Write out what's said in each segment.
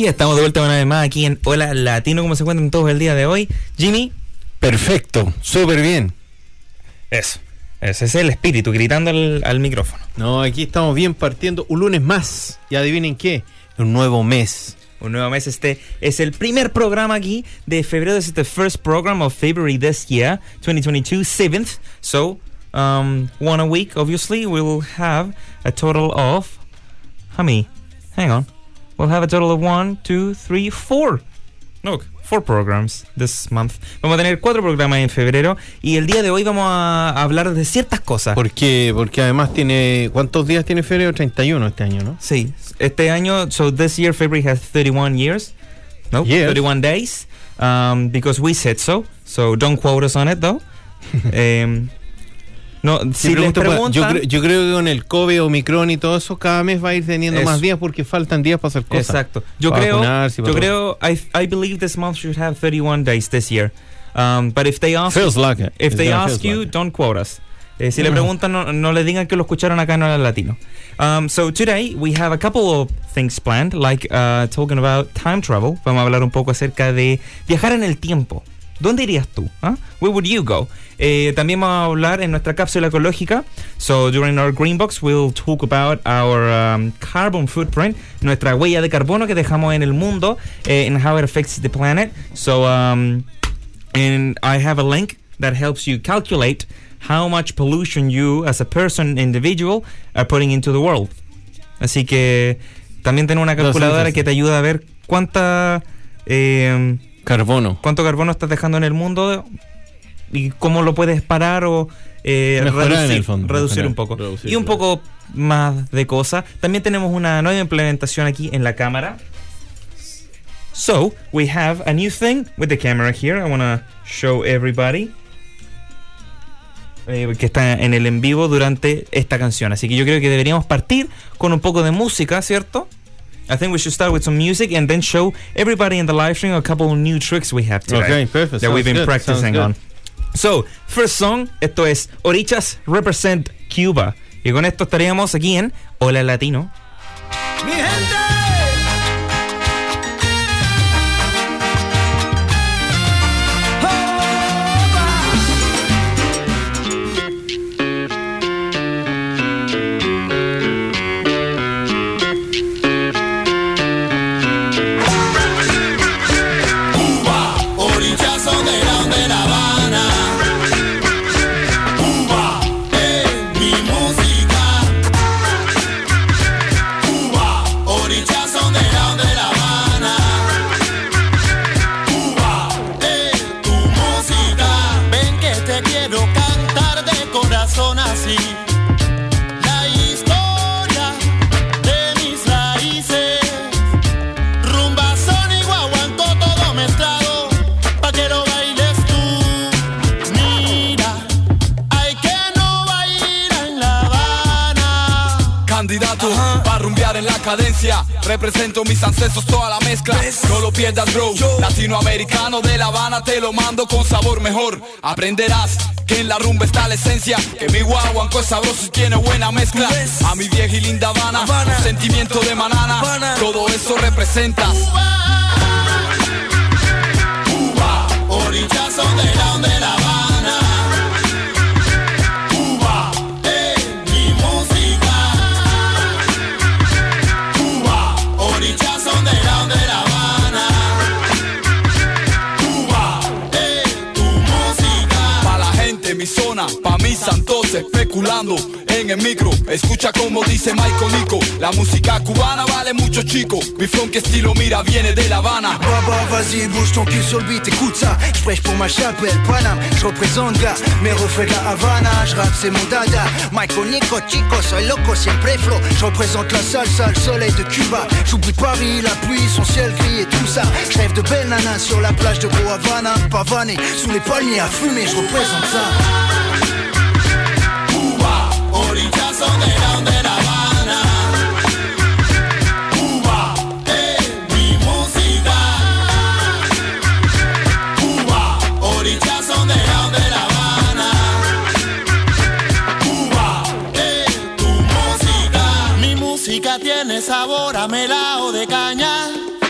Y estamos de vuelta una vez más aquí en Hola Latino, ¿cómo se encuentran todos el día de hoy? Jimmy, Perfecto, súper bien. eso, ese es el espíritu, gritando al, al micrófono. No, aquí estamos bien partiendo un lunes más. Y adivinen qué, un nuevo mes. Un nuevo mes, este es el primer programa aquí de febrero. This is the first program of February this year, 2022, 7th. So, um, one a week, obviously. We will have a total of. How many? Hang on. We'll have a total of one, two, three, four. Look, four programs this month. Vamos a tener cuatro programas en febrero y el día de hoy vamos a hablar de ciertas cosas. Porque, porque además tiene. ¿Cuántos días tiene febrero? 31 este año, ¿no? Sí, este año, so this year February has 31 years. No, Years. 31 days. Um, because we said so. So don't quote us on it though. Em, no, si Sí, les pregunto, pa- yo, preguntan, creo, yo creo que con el COVID, Omicron y todo eso, cada mes va a ir teniendo Eso. más días porque faltan días para hacer cosas. exacto. Yo Para creo, vacunarse yo creo, I, I believe this month should have 31 days this year. Um, but if they ask, Feels like it. if It's they ask you, like don't quote us. Eh, si le Mm. preguntan, no, no le digan que lo escucharon acá en Hola Latino. Um, so today we have a couple of things planned, like uh, talking about time travel. Vamos a hablar un poco acerca de viajar en el tiempo. ¿Dónde irías tú? ah? Where would you go? Eh, también vamos a hablar en nuestra cápsula ecológica. So during our green box we'll talk about our um, carbon footprint, nuestra huella de carbono que dejamos en el mundo, eh, and how it affects the planet. So um, and I have a link that helps you calculate how much pollution you as a person individual are putting into the world. Así que también tengo una No, sí, calculadora sí, sí. que te ayuda a ver cuánta eh, Carbono. cuánto carbono estás dejando en el mundo y cómo lo puedes parar o eh, en reducir, el fondo, reducir un poco. reducir, y un poco más de cosas. También tenemos una nueva implementación aquí en la cámara. So, we have a new thing with the camera here. I want to show everybody. eh, que está en el en vivo durante esta canción. Así que yo creo que deberíamos partir con un poco de música, ¿cierto? I think we should start with some music and then show everybody in the live stream a couple of new tricks we have today Okay, perfect. that we've been good, practicing on. So, first song, esto es Orichas Represent Cuba. Y con esto estaríamos aquí en Hola Latino. Mi gente. Corazón así. La historia de mis raíces. Rumba, son y guaguancó todo mezclado Pa' que lo bailes tú. Mira, hay que no bailar en La Habana. Candidato para rumbear en la cadencia. Represento mis ancestros toda la mezcla. No lo pierdas bro. Latinoamericano de La Habana Te lo mando con sabor mejor. Aprenderás que en la rumba está la esencia. Que mi guaguanco es sabroso y tiene buena mezcla. A mi vieja y linda Habana, un Sentimiento de manana. Todo eso representas Cuba, orillas donde la de La santos especulando en el micro. Escucha como dice Michael Nico, la música cubana vale mucho chico. Mi funk estilo mira viene de La Habana. Baba, vas-y, bouge ton cul sur le beat, écoute ça. Je pour ma chapelle, Paname. Je représente gars, mes refrains de la Havana. Je c'est mon dada. Michael Nico, chico, soy loco, siempre flow. Je représente la salsa, le soleil de Cuba. J'oublie Paris, la pluie, son ciel gris et tout ça. Je de belles nanas sur la plage de Boavana, pavané, sous les palmiers à fumer, je représente ça. Sabor a melao de caña.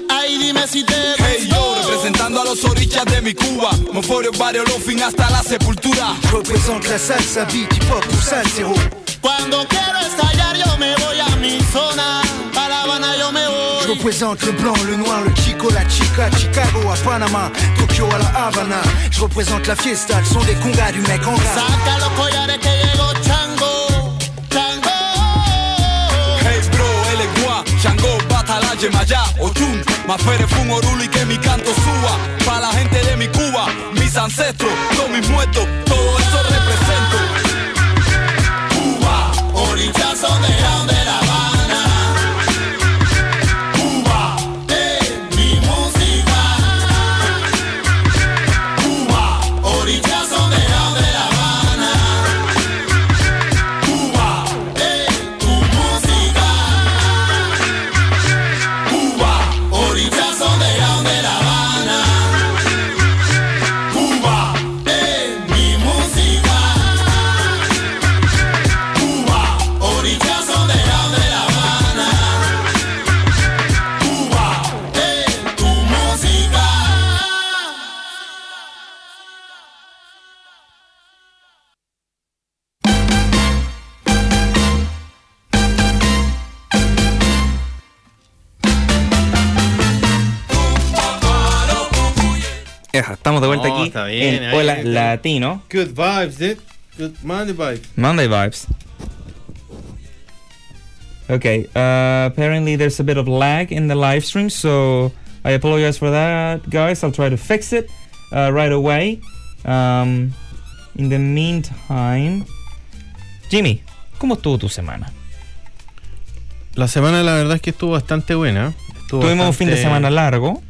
Ay, dime si te Hey yo, representando a los orillas de mi Cuba. Monforio, barrio, fin hasta la sepultura. Je représente la salsa beat, hip hop ou salsero. Cuando quiero estallar yo me voy a mi zona. A La Habana yo me Je voy. représente le blanc, le noir, le chico, la chica, Chicago à Panama, Tokyo à la Havana. Je représente la fiesta, le son des congas du mec en gras. Saca los collares que llegó Chango. Chango. Hey bro, él es guá, Shango, Batala, Yemayá, Ochun, Mafere, Fun, Orulu y que mi canto suba. Pa' la gente de mi Cuba, mis ancestros, todos mis muertos, todo Cuba, orillazo de la Estamos de vuelta No, aquí bien, en Hola. Latino. Good vibes, dude. Good Monday vibes. Monday vibes. Okay, uh, apparently there's a bit of lag in the live stream, so I apologize for that, guys. I'll try to fix it uh, right away. Um, in the meantime, Jimmy, ¿cómo estuvo tu semana? La semana la verdad es que estuvo bastante buena. Estuvo Tuvimos un fin de bastante- semana largo.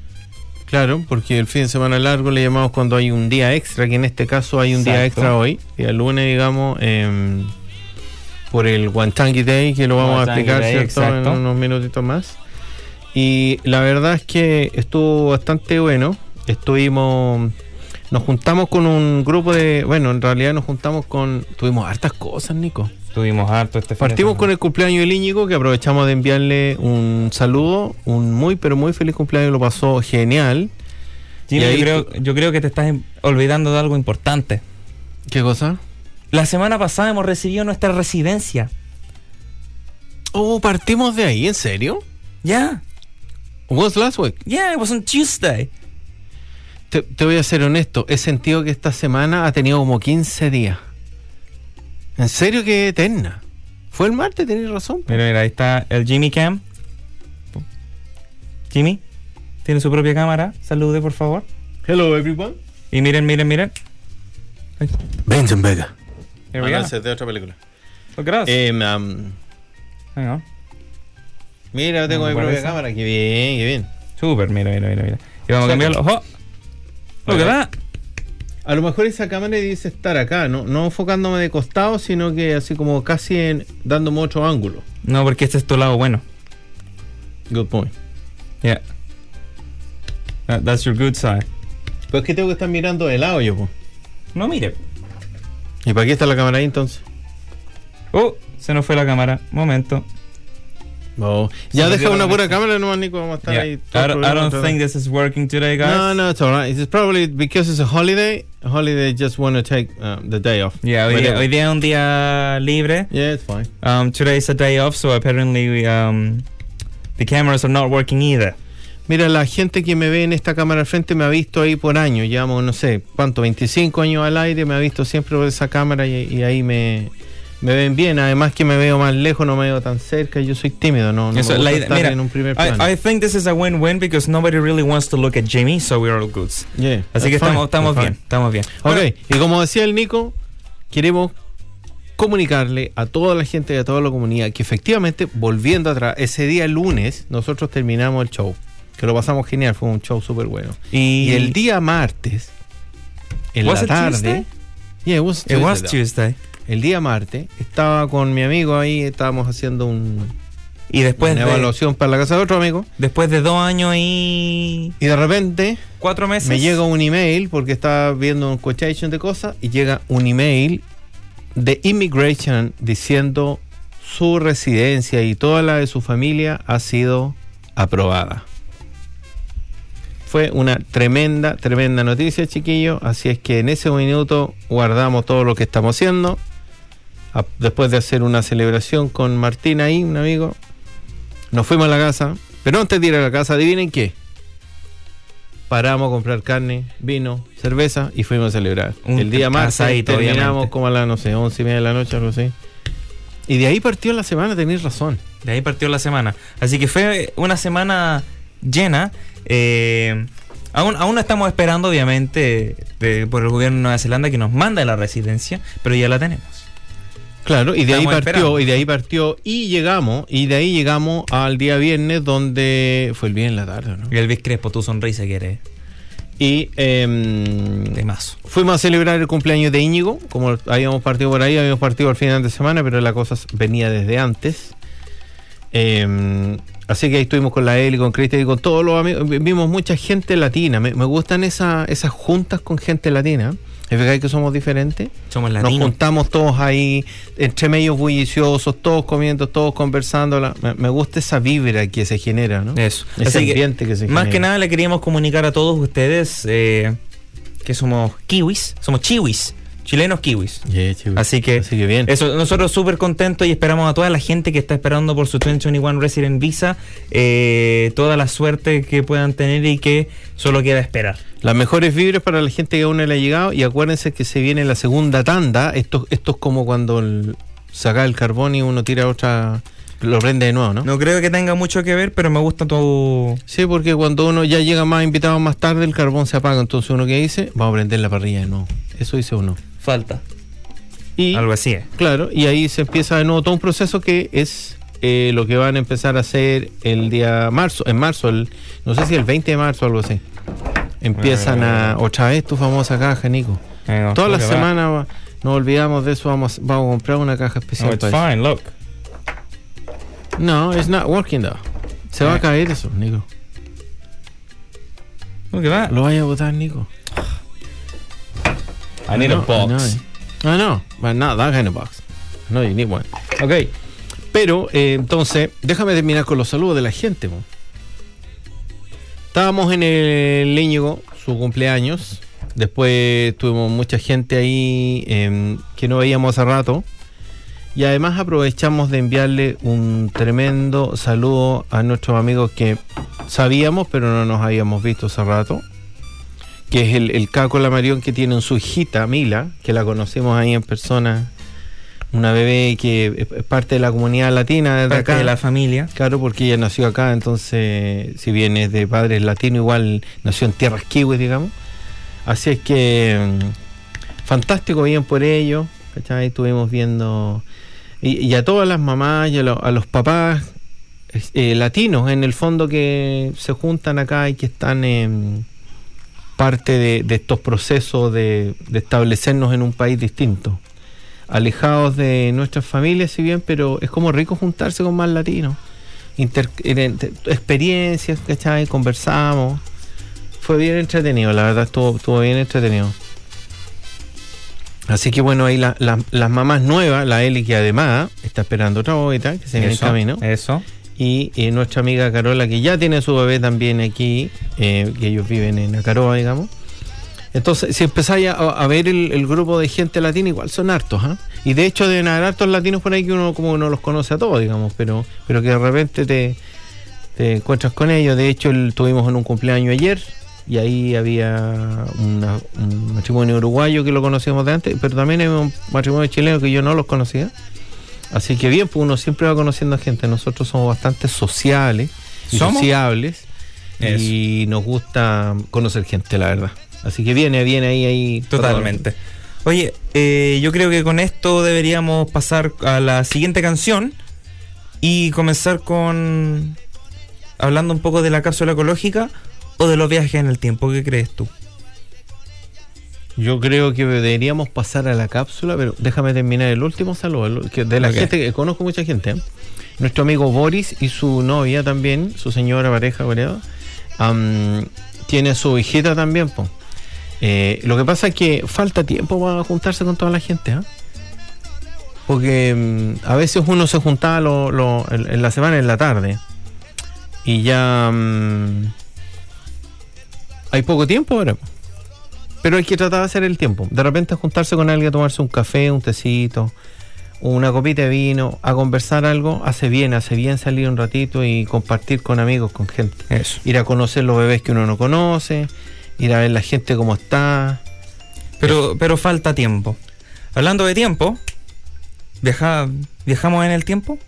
Claro, porque el fin de semana largo le llamamos cuando hay un día extra, que en este caso hay un día extra hoy, día lunes, digamos, em, por el Wantangi Day, que lo vamos a explicar. En unos minutitos más. Y la verdad es que estuvo bastante bueno. Estuvimos, nos juntamos con un grupo de, bueno, en realidad nos juntamos con, tuvimos hartas cosas, Nico. Tuvimos harto este fin Partimos con el cumpleaños del Íñigo, que aprovechamos de enviarle un saludo, un muy pero muy feliz cumpleaños, lo pasó genial. Jimmy, yo, creo, yo creo que te estás olvidando de algo importante. ¿Qué cosa? La semana pasada hemos recibido nuestra residencia. Oh, partimos de ahí, ¿en serio? Yeah, Was last week. yeah, it was on Tuesday. Te, te voy a ser honesto, he sentido que esta semana ha tenido como 15 días. En serio que eterna. Fue el martes, tenés razón. Mira, mira, ahí está el Jimmy Cam. Jimmy, tiene su propia cámara. Salude, por favor. Hello everyone. Y miren, miren, miren. Benson Vega. Ah, es de otra película. Us. Eh, um, Hang on. mira, tengo mi ¿cuál propia cámara. Qué bien, qué bien. Super, mira, mira, mira, mira. Y vamos a cambiarlo. ¡Oh! Look at that. A lo mejor esa cámara dice estar acá, no, no enfocándome de costado, sino que así como casi en, dándome otro ángulo. No, porque este es tu lado bueno. Good point. Yeah. That- that's your good side. Pero es que tengo que estar mirando de lado yo, po. No, mire. ¿Y para qué está la cámara ahí entonces? Oh, se nos fue la cámara. Momento. No. Ya deja una pura cámara nomás, Nico. Vamos a estar Yeah. ahí. I don't, I don't think this is working today, guys. No, no, it's alright. It's probably because it's a holiday. A holiday just want to take uh, the day off. Yeah, hoy día, hoy día es un día libre. Yeah, it's fine. Um, today is a day off, so apparently we, um, the cameras are not working either. Mira, la gente que me ve en esta cámara al frente me ha visto ahí por años. Llevamos, no sé, ¿cuánto? 25 años al aire. Me ha visto siempre por esa cámara y, y ahí me, me ven bien. Además que me veo más lejos, no me veo tan cerca. Yo soy tímido, no, no Eso, me la idea- mira, en un primer plano. I, I think this is a win-win because nobody really wants to look at Jimmy, so we're all good. Yeah, Así que fine, estamos, estamos bien, fine. estamos bien. Ok, Bueno, y como decía el Nico, queremos comunicarle a toda la gente y a toda la comunidad que efectivamente, volviendo atrás, ese día lunes nosotros terminamos el show. que lo pasamos genial, fue un show súper bueno. Y, Y el día martes, en Was la tarde. Tuesday? Yeah, it was It was Tuesday, though. El día martes, estaba con mi amigo ahí, estábamos haciendo un, Y después una de, evaluación para la casa de otro amigo. después de dos años y Y de repente cuatro meses. me llega un email, porque estaba viendo un quotation de cosas, y llega un email de Immigration diciendo su residencia y toda la de su familia ha sido aprobada. Fue una tremenda, tremenda noticia, chiquillo. Así es que en ese minuto guardamos todo lo que estamos haciendo. A- Después de hacer una celebración con Martín ahí, un amigo, nos fuimos a la casa. Pero antes de ir a la casa, adivinen qué. Paramos a comprar carne, vino, cerveza y fuimos a celebrar. Un el día asadito, terminamos como a las, no sé, once y media de la noche, algo así. Y de ahí partió la semana, tenéis razón. De ahí partió la semana. Así que fue una semana llena. eh, aún, aún no estamos esperando, obviamente, de- por el gobierno de Nueva Zelanda que nos manda la residencia, pero ya la tenemos. Claro, y de ahí partió, esperando. y de ahí partió, y llegamos, y de ahí llegamos al día viernes, donde fue el viernes en la tarde, ¿no? Y el Vic Crespo, tu sonrisa que eres Y mazo. fuimos a celebrar el cumpleaños de Íñigo, como habíamos partido por ahí, habíamos partido al final de semana, pero la cosa venía desde antes. Em, así que ahí estuvimos con la Eli, con Cristian y con todos los amigos. Vimos mucha gente latina. Me, me gustan esa- esas juntas con gente latina. ¿Es verdad que somos diferentes? Somos Nos latinos. juntamos todos ahí, entre medios bulliciosos, todos comiendo, todos conversando. La- Me, gusta esa vibra que se genera, ¿no? Eso. Ese Así ambiente que se Más genera. que nada le queríamos comunicar a todos ustedes eh, que somos kiwis, somos chiwis, chilenos kiwis. Yeah. Así que, Así que bien. Eso, nosotros súper contentos y esperamos a toda la gente que está esperando por su 2021 Resident Visa eh, toda la suerte que puedan tener y que solo queda esperar. Las mejores vibras para la gente que aún no le ha llegado. Y acuérdense que se viene la segunda tanda. Esto, esto es como cuando el- saca el carbón y uno tira otra. Lo prende de nuevo, ¿no? No creo que tenga mucho que ver, pero me gusta tu... Sí, porque cuando uno ya llega más invitado más tarde, el carbón se apaga. Entonces, uno que dice, vamos a prender la parrilla de nuevo. Eso dice uno. Falta. Y, Algo así es. claro, y ahí se empieza de nuevo todo un proceso que es eh, lo que van a empezar a hacer el día marzo. En marzo, el, no sé si el 20 de marzo o algo así. Empiezan a. Otra vez tu famosa caja, Nico. Eh, no, Todas las semanas nos olvidamos de eso, vamos, a- vamos a comprar una caja No, especial. it's para fine, look. No, it's not working though. Se va a Eh. caer eso, Nico. Look at that. Lo vaya a botar, Nico. I need a box. I know. I know, but not that kind of box. No, you need one. Ok. Pero, eh, entonces, déjame terminar con los saludos de la gente. mo. Estábamos en el Íñigo, su cumpleaños. Después tuvimos mucha gente ahí em, que no veíamos hace rato. Y además aprovechamos de enviarle un tremendo saludo a nuestros amigos que sabíamos, pero no nos habíamos visto hace rato. Que es el, el Caco Lamarión que tiene su hijita, Mila, que la conocemos ahí en persona. Una bebé que es- parte de la comunidad latina desde Parte acá. de la familia. Claro, porque ella nació acá, entonces, si bien es de padres latinos, igual nació en tierras kiwis, digamos. Así es que, mm, fantástico, bien por ello. ¿cachai? Estuvimos viendo. Y, y a todas las mamás y a, lo- a los papás eh, latinos, en el fondo, que se juntan acá y que están en parte de, de estos procesos de, de establecernos en un país distinto alejados de nuestras familias, si bien, pero es como rico juntarse con más latinos. Inter- te- experiencias, ¿cachai? Conversamos. Fue bien entretenido, la verdad, estuvo, estuvo bien entretenido. Así que bueno, ahí la- la- las mamás nuevas, la Eli que además está esperando otra bobeta que se viene en camino. Eso. Y eh, nuestra amiga Carola, que ya tiene su bebé también aquí, eh, que ellos viven en Acaroa, digamos. Entonces, si empezáis a, ver el, grupo de gente latina, igual son hartos, ¿ah? Y de hecho deben haber hartos latinos por ahí que uno como no los conoce a todos, digamos, pero, pero que de repente te, encuentras con ellos. De hecho, el- tuvimos en un cumpleaños ayer y ahí había un matrimonio uruguayo que lo conocíamos de antes, pero también hay un matrimonio chileno que yo no los conocía. Así que bien, pues uno siempre va conociendo a gente. Nosotros somos bastante sociales y ¿Somos? sociables y nos gusta conocer gente, la verdad. Así que viene, viene ahí, ahí. Totalmente. Oye, eh, yo creo que con esto deberíamos pasar a la siguiente canción y comenzar con hablando un poco de la cápsula ecológica o de los viajes en el tiempo? ¿Qué crees tú? Yo creo que deberíamos pasar a la cápsula, pero déjame terminar el último saludo, que de la gente que conozco mucha gente. ¿eh? Nuestro amigo Boris y su novia también, su señora pareja, ¿verdad? Am, tiene su hijita también, po. Eh, lo que pasa es que falta tiempo para juntarse con toda la gente, ¿ah? Porque mm, a veces uno se juntaba lo- lo- en, en la semana, en la tarde, y ya mm, hay poco tiempo ahora. po. Pero hay que tratar de hacer el tiempo. De repente juntarse con alguien a tomarse un café, un tecito, una copita de vino, a conversar algo, hace bien, hace bien salir un ratito y compartir con amigos, con gente. Eso. Ir a conocer los bebés que uno no conoce, ir a ver la gente cómo está. Pero, pero falta tiempo. Hablando de tiempo, viaja, ¿viajamos en el tiempo?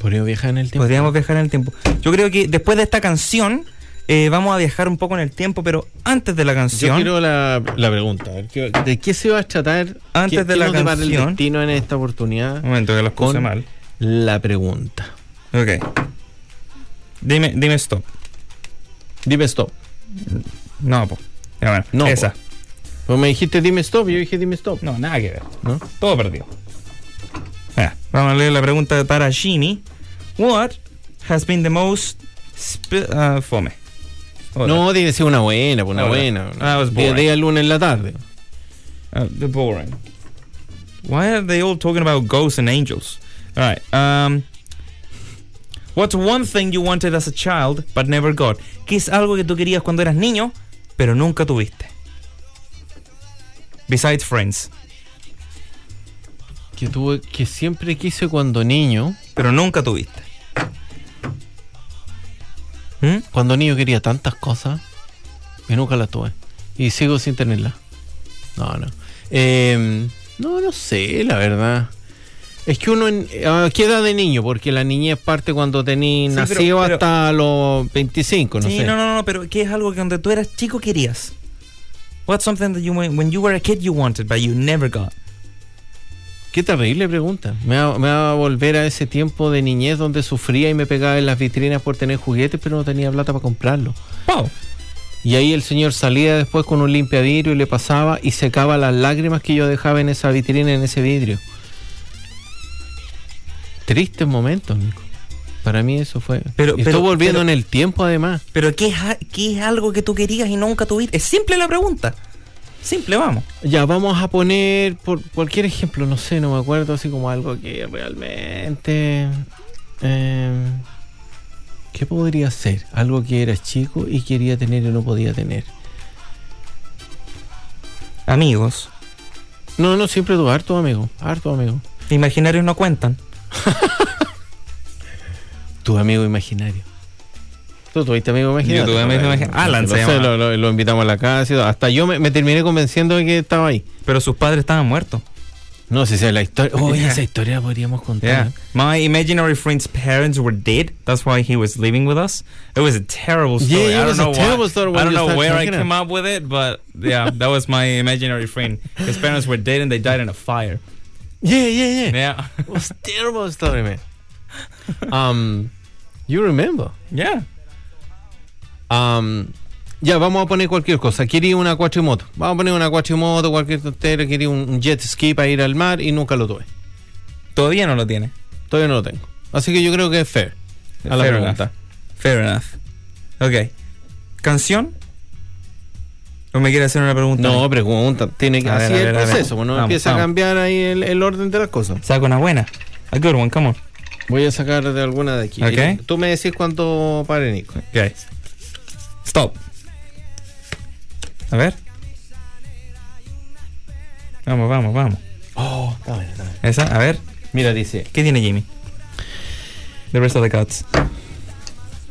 ¿Podríamos viajar en el tiempo? Podríamos viajar en el tiempo. Yo creo que después de esta canción eh, vamos a viajar un poco en el tiempo, pero antes de la Yo canción, quiero la, la pregunta. a ver, ¿qué- ¿De qué se va a tratar Antes ¿Qué- de qué la nos depara el canción. destino en esta oportunidad? un momento que los puse mal. La pregunta. Ok. Dime, dime stop. Dime stop. No, po. Ya, bueno, No, esa. Pues me dijiste dime stop yo dije dime stop. No, nada que ver. ¿No? Todo perdido. Vamos a leer la pregunta para Jimmy. What has been the most uh, fome? Otra. No, tiene que ser una buena, pues una Otra. buena. Ah, was Día, boring. día lunes en la tarde. Uh, the boring. Why are they all talking about ghosts and angels? All right. Um, what's one thing you wanted as a child but never got? ¿Qué es algo que tú querías cuando eras niño pero nunca tuviste? Besides friends, Que tuve, que siempre quise cuando niño. pero nunca tuviste. ¿Mm? Cuando niño quería tantas cosas y nunca las tuve. Y sigo sin tenerlas. No, no. Eh, no, no sé, la verdad. Es que uno, en, ¿a qué edad de niño? Porque la niñez parte cuando tení Sí, nacido pero- pero- hasta los 25, no sí, sé. no, no, no, pero ¿qué es algo que cuando tú eras chico querías? What's something that you when you were a kid you wanted but you never got? Qué terrible pregunta. Me va, me va a volver a ese tiempo de niñez donde sufría y me pegaba en las vitrinas por tener juguetes, pero no tenía plata para comprarlos. Wow. Y ahí el señor salía después con un limpiavidrio y le pasaba y secaba las lágrimas que yo dejaba en esa vitrina, en ese vidrio. Tristes momentos, Nico. Para mí eso fue. Pero- y pero- estoy volviendo pero- en el tiempo además. Pero ¿qué es, ¿qué es algo que tú querías y nunca tuviste? Es simple la pregunta. Simple, vamos. Ya, vamos a poner por cualquier ejemplo, no sé, no me acuerdo, así como algo que realmente... eh, ¿Qué podría ser? Algo que era chico y quería tener y no podía tener. Amigos. No, no, siempre tuve harto amigo, harto amigo. Imaginarios no cuentan. Tu amigo imaginario. ¿Tú tuviste amigo imaginario? Yo tuve amigo imaginario. Alan Lo se sé. Lo, lo- lo invitamos a la casa. Hasta yo me, me terminé convenciendo de que estaba ahí. Pero sus padres estaban muertos. No sé si es la historia. Oye, Yeah. esa historia la podríamos contar. Yeah. My imaginary friend's parents were dead. That's why he was living with us. It was a terrible story. Yeah, it I don't was a know terrible why- story I don't know where I came up with it, but yeah, that was my imaginary friend. His parents were dead and they died in a fire. Yeah, yeah, yeah. Yeah. It was a terrible story, man. Um, you remember? yeah. Um, ya, vamos a poner cualquier cosa. Quería una cuatrimoto. Vamos a poner una cuatrimoto, cualquier tontera. Quería un, jet ski para ir al mar y nunca lo tuve. Todavía no lo tiene. Todavía no lo tengo. Así que yo creo que es fair. A la Fair pregunta. enough. Fair enough. Ok. ¿Canción? ¿O me quiere hacer una pregunta? No, pregunta. Tiene que ver, el proceso. Bueno, Vamos, empieza vamos. a cambiar ahí el, el orden de las cosas. Saca una buena. A good one, come on. Voy a sacar de alguna de aquí. Ok. Tú me decís cuánto pare, Nico. Ok. Stop. A ver. Vamos, vamos, vamos. Oh, está bien, está bien. Esa, a ver. Mira, dice. ¿Qué tiene Jimmy? The rest of the cuts.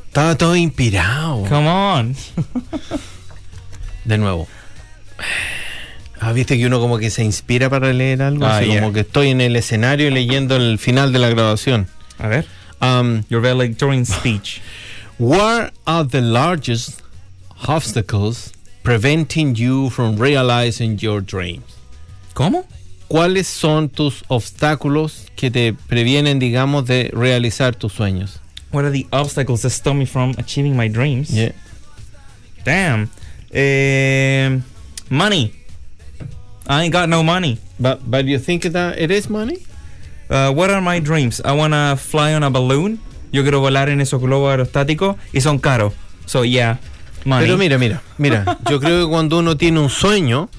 Estaba todo inspirado. Come on. De nuevo. Ah, viste que uno como que se inspira para leer algo. Ah, así yeah. como que estoy en el escenario leyendo el final de la grabación. A ver. Um, Your valedictorian speech. What are the largest obstacles preventing you from realizing your dreams? ¿Cómo? ¿Cuáles son tus obstáculos que te previenen, digamos, de realizar tus sueños? What are the obstacles that stop me from achieving my dreams? Yeah. Damn. Eh, money. I ain't got no money. But, but you think that it is money? Uh, what are my dreams? I wanna fly on a balloon. Yo quiero volar en esos globos aerostáticos y son caros. So yeah, money. Pero mira, mira, mira. yo creo que cuando uno tiene un sueño,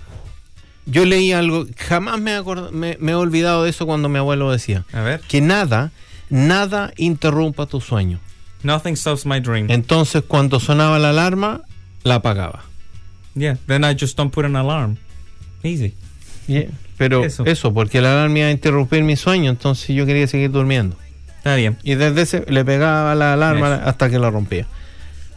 yo leí algo, jamás me, he acord- me, me he olvidado de eso cuando mi abuelo decía, A ver. que nada, nada interrumpa tu sueño. Nothing stops my dream. Entonces cuando sonaba la alarma, la apagaba. yeah, then I just don't put an alarm. Easy. Pero Eso. eso. porque la alarma iba a interrumpir mi sueño, entonces yo quería seguir durmiendo. Está bien. Y desde ese le pegaba la alarma Eso. hasta que la rompía.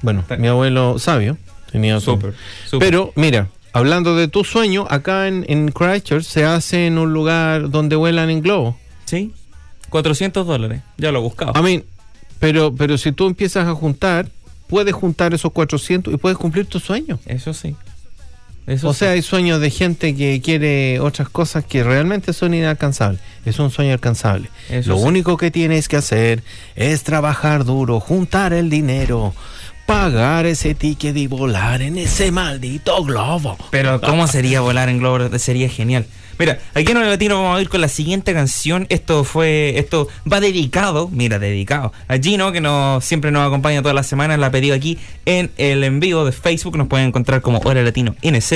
Bueno, mi abuelo sabio tenía su- Súper. súper. Pero mira, hablando de tu sueño, acá en, en Christchurch se hace en un lugar donde vuelan en globo. Sí. 400 dólares. Ya lo he buscado. I mean, pero, pero si tú empiezas a juntar, puedes juntar esos 400 y puedes cumplir tu sueño. Eso sí. Eso O sí. sea, hay sueños de gente que quiere otras cosas que realmente son inalcanzables. Es un sueño alcanzable. Eso Lo sí. único que tienes que hacer es trabajar duro, juntar el dinero, pagar ese ticket y volar en ese maldito globo. Pero ¿cómo sería volar en globo? Sería genial. Mira, aquí en el latino vamos a ir con la siguiente canción. Esto fue, esto va dedicado, mira, dedicado a Gino, que nos, siempre nos acompaña todas las semanas. La ha pedido aquí en el en vivo de Facebook. Nos pueden encontrar como Hora Latino NZ.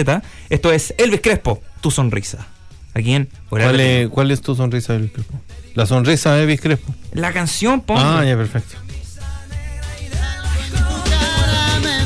Esto es Elvis Crespo, tu sonrisa. Aquí en Hora ¿Cuál Latino. es, cuál es tu sonrisa, Elvis Crespo? La sonrisa de Elvis Crespo. La canción, pongo. Ah, ya, perfecto.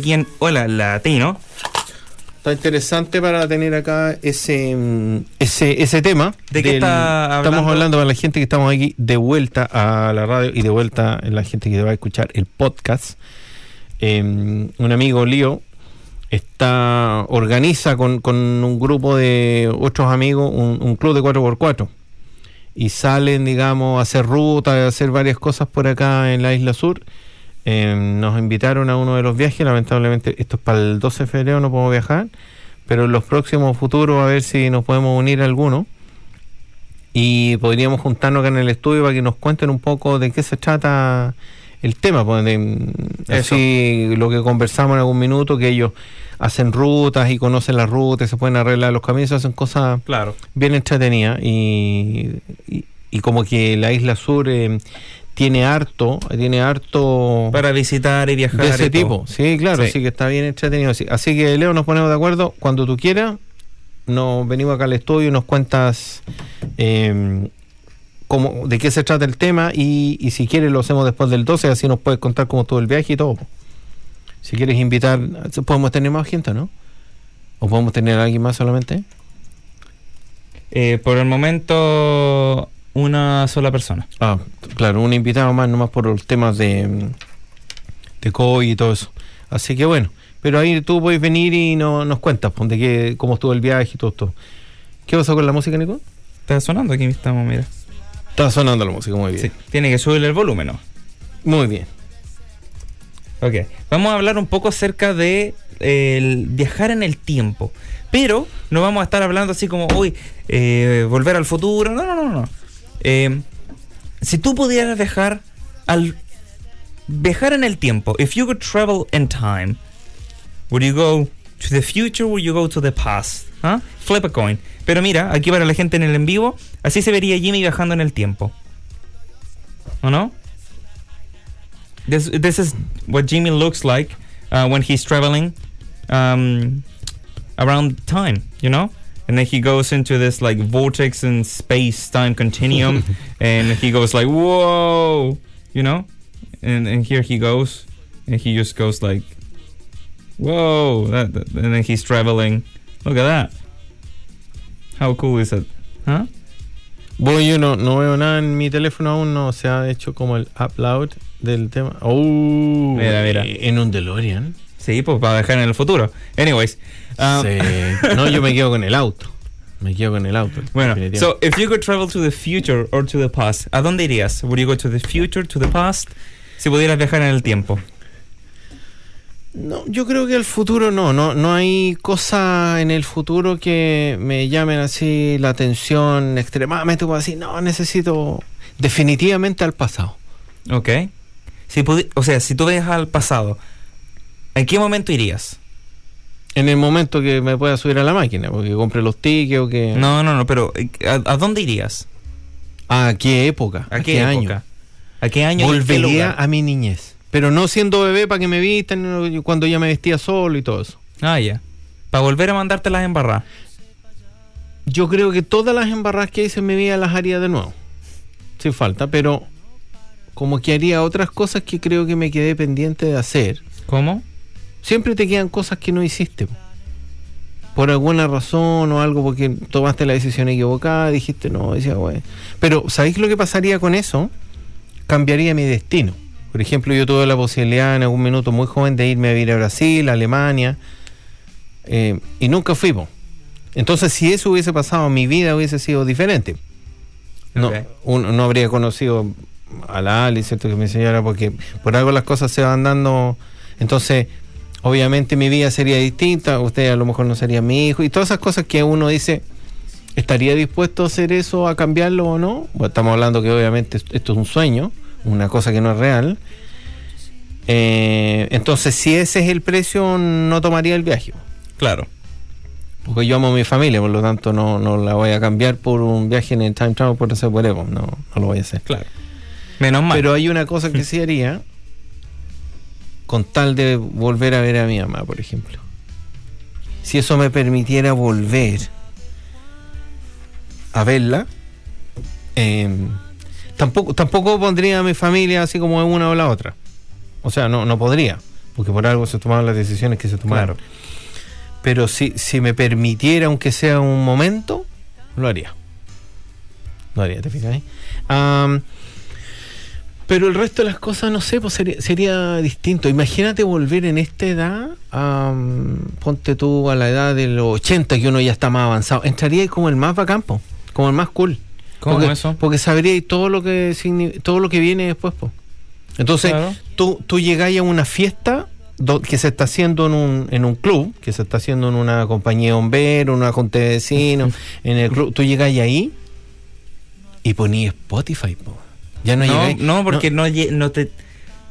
aquí en Hola Latino. Está interesante para tener acá ese mm, ese, ese tema. ¿De qué está hablando? Estamos hablando para la gente que estamos aquí de vuelta a la radio y de vuelta la gente que va a escuchar el podcast. Eh, un amigo Lío está organiza con, con un grupo de otros amigos un, un club de 4x4 y salen, digamos, a hacer rutas, a hacer varias cosas por acá en la isla sur. Eh, nos invitaron a uno de los viajes, lamentablemente esto es para el 12 de febrero, no podemos viajar, pero en los próximos futuros a ver si nos podemos unir a alguno y podríamos juntarnos acá en el estudio para que nos cuenten un poco de qué se trata el tema, pues, de- así lo que conversamos en algún minuto, que ellos hacen rutas y conocen las rutas, se pueden arreglar los caminos, hacen cosas Claro. bien entretenida y, y, y como que la isla sur eh, tiene harto, tiene harto Para visitar y viajar. de y ese todo. tipo. Sí, claro, Sí. así que está bien entretenido. Así, así que Leo, nos ponemos de acuerdo cuando tú quieras. Nos venimos acá al estudio y nos cuentas eh, cómo, de qué se trata el tema y, y si quieres lo hacemos después del 12, así nos puedes contar cómo estuvo el viaje y todo. Si quieres invitar, podemos tener más gente, ¿no? ¿O podemos tener a alguien más solamente? Eh, por el momento, una sola persona. Ah, claro, un invitado más, nomás por los temas de, de COVID y todo eso. Así que bueno, pero ahí tú puedes venir y no, nos cuentas pues, de qué, cómo estuvo el viaje y todo esto. ¿Qué pasó con la música, Nico? Está sonando aquí estamos, mira. Está sonando la música, muy bien. Sí. Tiene que subirle el volumen, ¿no? Muy bien. Ok, vamos a hablar un poco acerca de el viajar en el tiempo. Pero no vamos a estar hablando así como, uy, eh, volver al futuro. No, no, no, no. Eh, si tú pudieras viajar al viajar en el tiempo, if you could travel in time, would you go to the future or you go to the past? ¿Ah? Flip a coin. Pero mira, aquí para la gente en el en vivo, así se vería Jimmy viajando en el tiempo. ¿O no? This this is what Jimmy looks like uh, when he's traveling um, around time, you know. And then he goes into this like vortex and space time continuum, and he goes like, "Whoa," you know. And and here he goes, and he just goes like, "Whoa!" That, that- and then he's traveling. Look at that. How cool is it? Huh? Bueno, yo no, no veo nada en mi teléfono aún, no se ha hecho como el upload del tema. Oh, Mira, mira. En un DeLorean. Sí, pues para viajar en el futuro. Anyways. um, Sí. No, yo me quedo con el auto. Me quedo con el auto. Bueno, so if you could travel to the future or to the past, ¿a dónde irías? Would you go to the future, to the past? Si pudieras viajar en el tiempo. No, yo creo que el futuro no, no, no hay cosa en el futuro que me llamen así la atención extremadamente como así, no, necesito definitivamente al pasado. Ok. Si pudi- o sea, si tú viajas al pasado, ¿en qué momento irías? En el momento que me pueda subir a la máquina, porque compre los tickets o que... No, no, no, pero eh, ¿a, a dónde irías? ¿A qué época? ¿A, qué, época? año? ¿A qué año? Volvería a mi niñez. Pero no siendo bebé para que me vistan, cuando ya me vestía solo y todo eso. Ah, ya. Para volver a mandarte las embarradas. Yo creo que todas las embarradas que hice en mi vida las haría de nuevo. Sin falta, pero como que haría otras cosas que creo que me quedé pendiente de hacer. ¿Cómo? Siempre te quedan cosas que no hiciste. po. Por alguna razón o algo, porque tomaste la decisión equivocada, dijiste no, decía, güey. Pero, ¿sabéis lo que pasaría con eso? Cambiaría mi destino. Por ejemplo, yo tuve la posibilidad en algún minuto muy joven de irme a vivir a Brasil, a Alemania, eh, y nunca fui. po. Entonces, si eso hubiese pasado, mi vida hubiese sido diferente. No, uno no habría conocido a la Ali, ¿cierto? Que mi señora, porque por algo las cosas se van dando. Entonces, obviamente mi vida sería distinta, usted a lo mejor no sería mi hijo, y todas esas cosas que uno dice, ¿estaría dispuesto a hacer eso, a cambiarlo o no? Bueno, estamos hablando que obviamente esto es un sueño, una cosa que no es real. Eh, entonces, si ese es el precio, no tomaría el viaje. Claro. Porque yo amo a mi familia, por lo tanto no, no la voy a cambiar por un viaje en el time travel por ese whatever, no, no lo voy a hacer. Claro. Menos mal. Pero hay una cosa que sí haría con tal de volver a ver a mi mamá, por ejemplo. Si eso me permitiera volver a verla, eh, tampoco, tampoco pondría a mi familia así como en una o la otra. O sea, no, no podría, porque por algo se tomaron las decisiones que se tomaron. Claro. Pero si, si me permitiera, aunque sea un momento, lo haría. Lo haría, ¿te fijas ahí? Pero el resto de las cosas, no sé, pues sería, sería distinto. Imagínate volver en esta edad, am, ponte tú a la edad de los 80, que uno ya está más avanzado. Entraría como el más bacán, po, como el más cool. ¿Cómo porque, eso? Porque sabría todo lo que todo lo que viene después, po. Entonces, Claro. tú, tú llegáis a una fiesta que se está haciendo en un, en un club, que se está haciendo en una compañía de bomberos, una junta de vecinos, en el club. Tú llegáis ahí y poní Spotify, po. Ya no, No, no, porque no, no te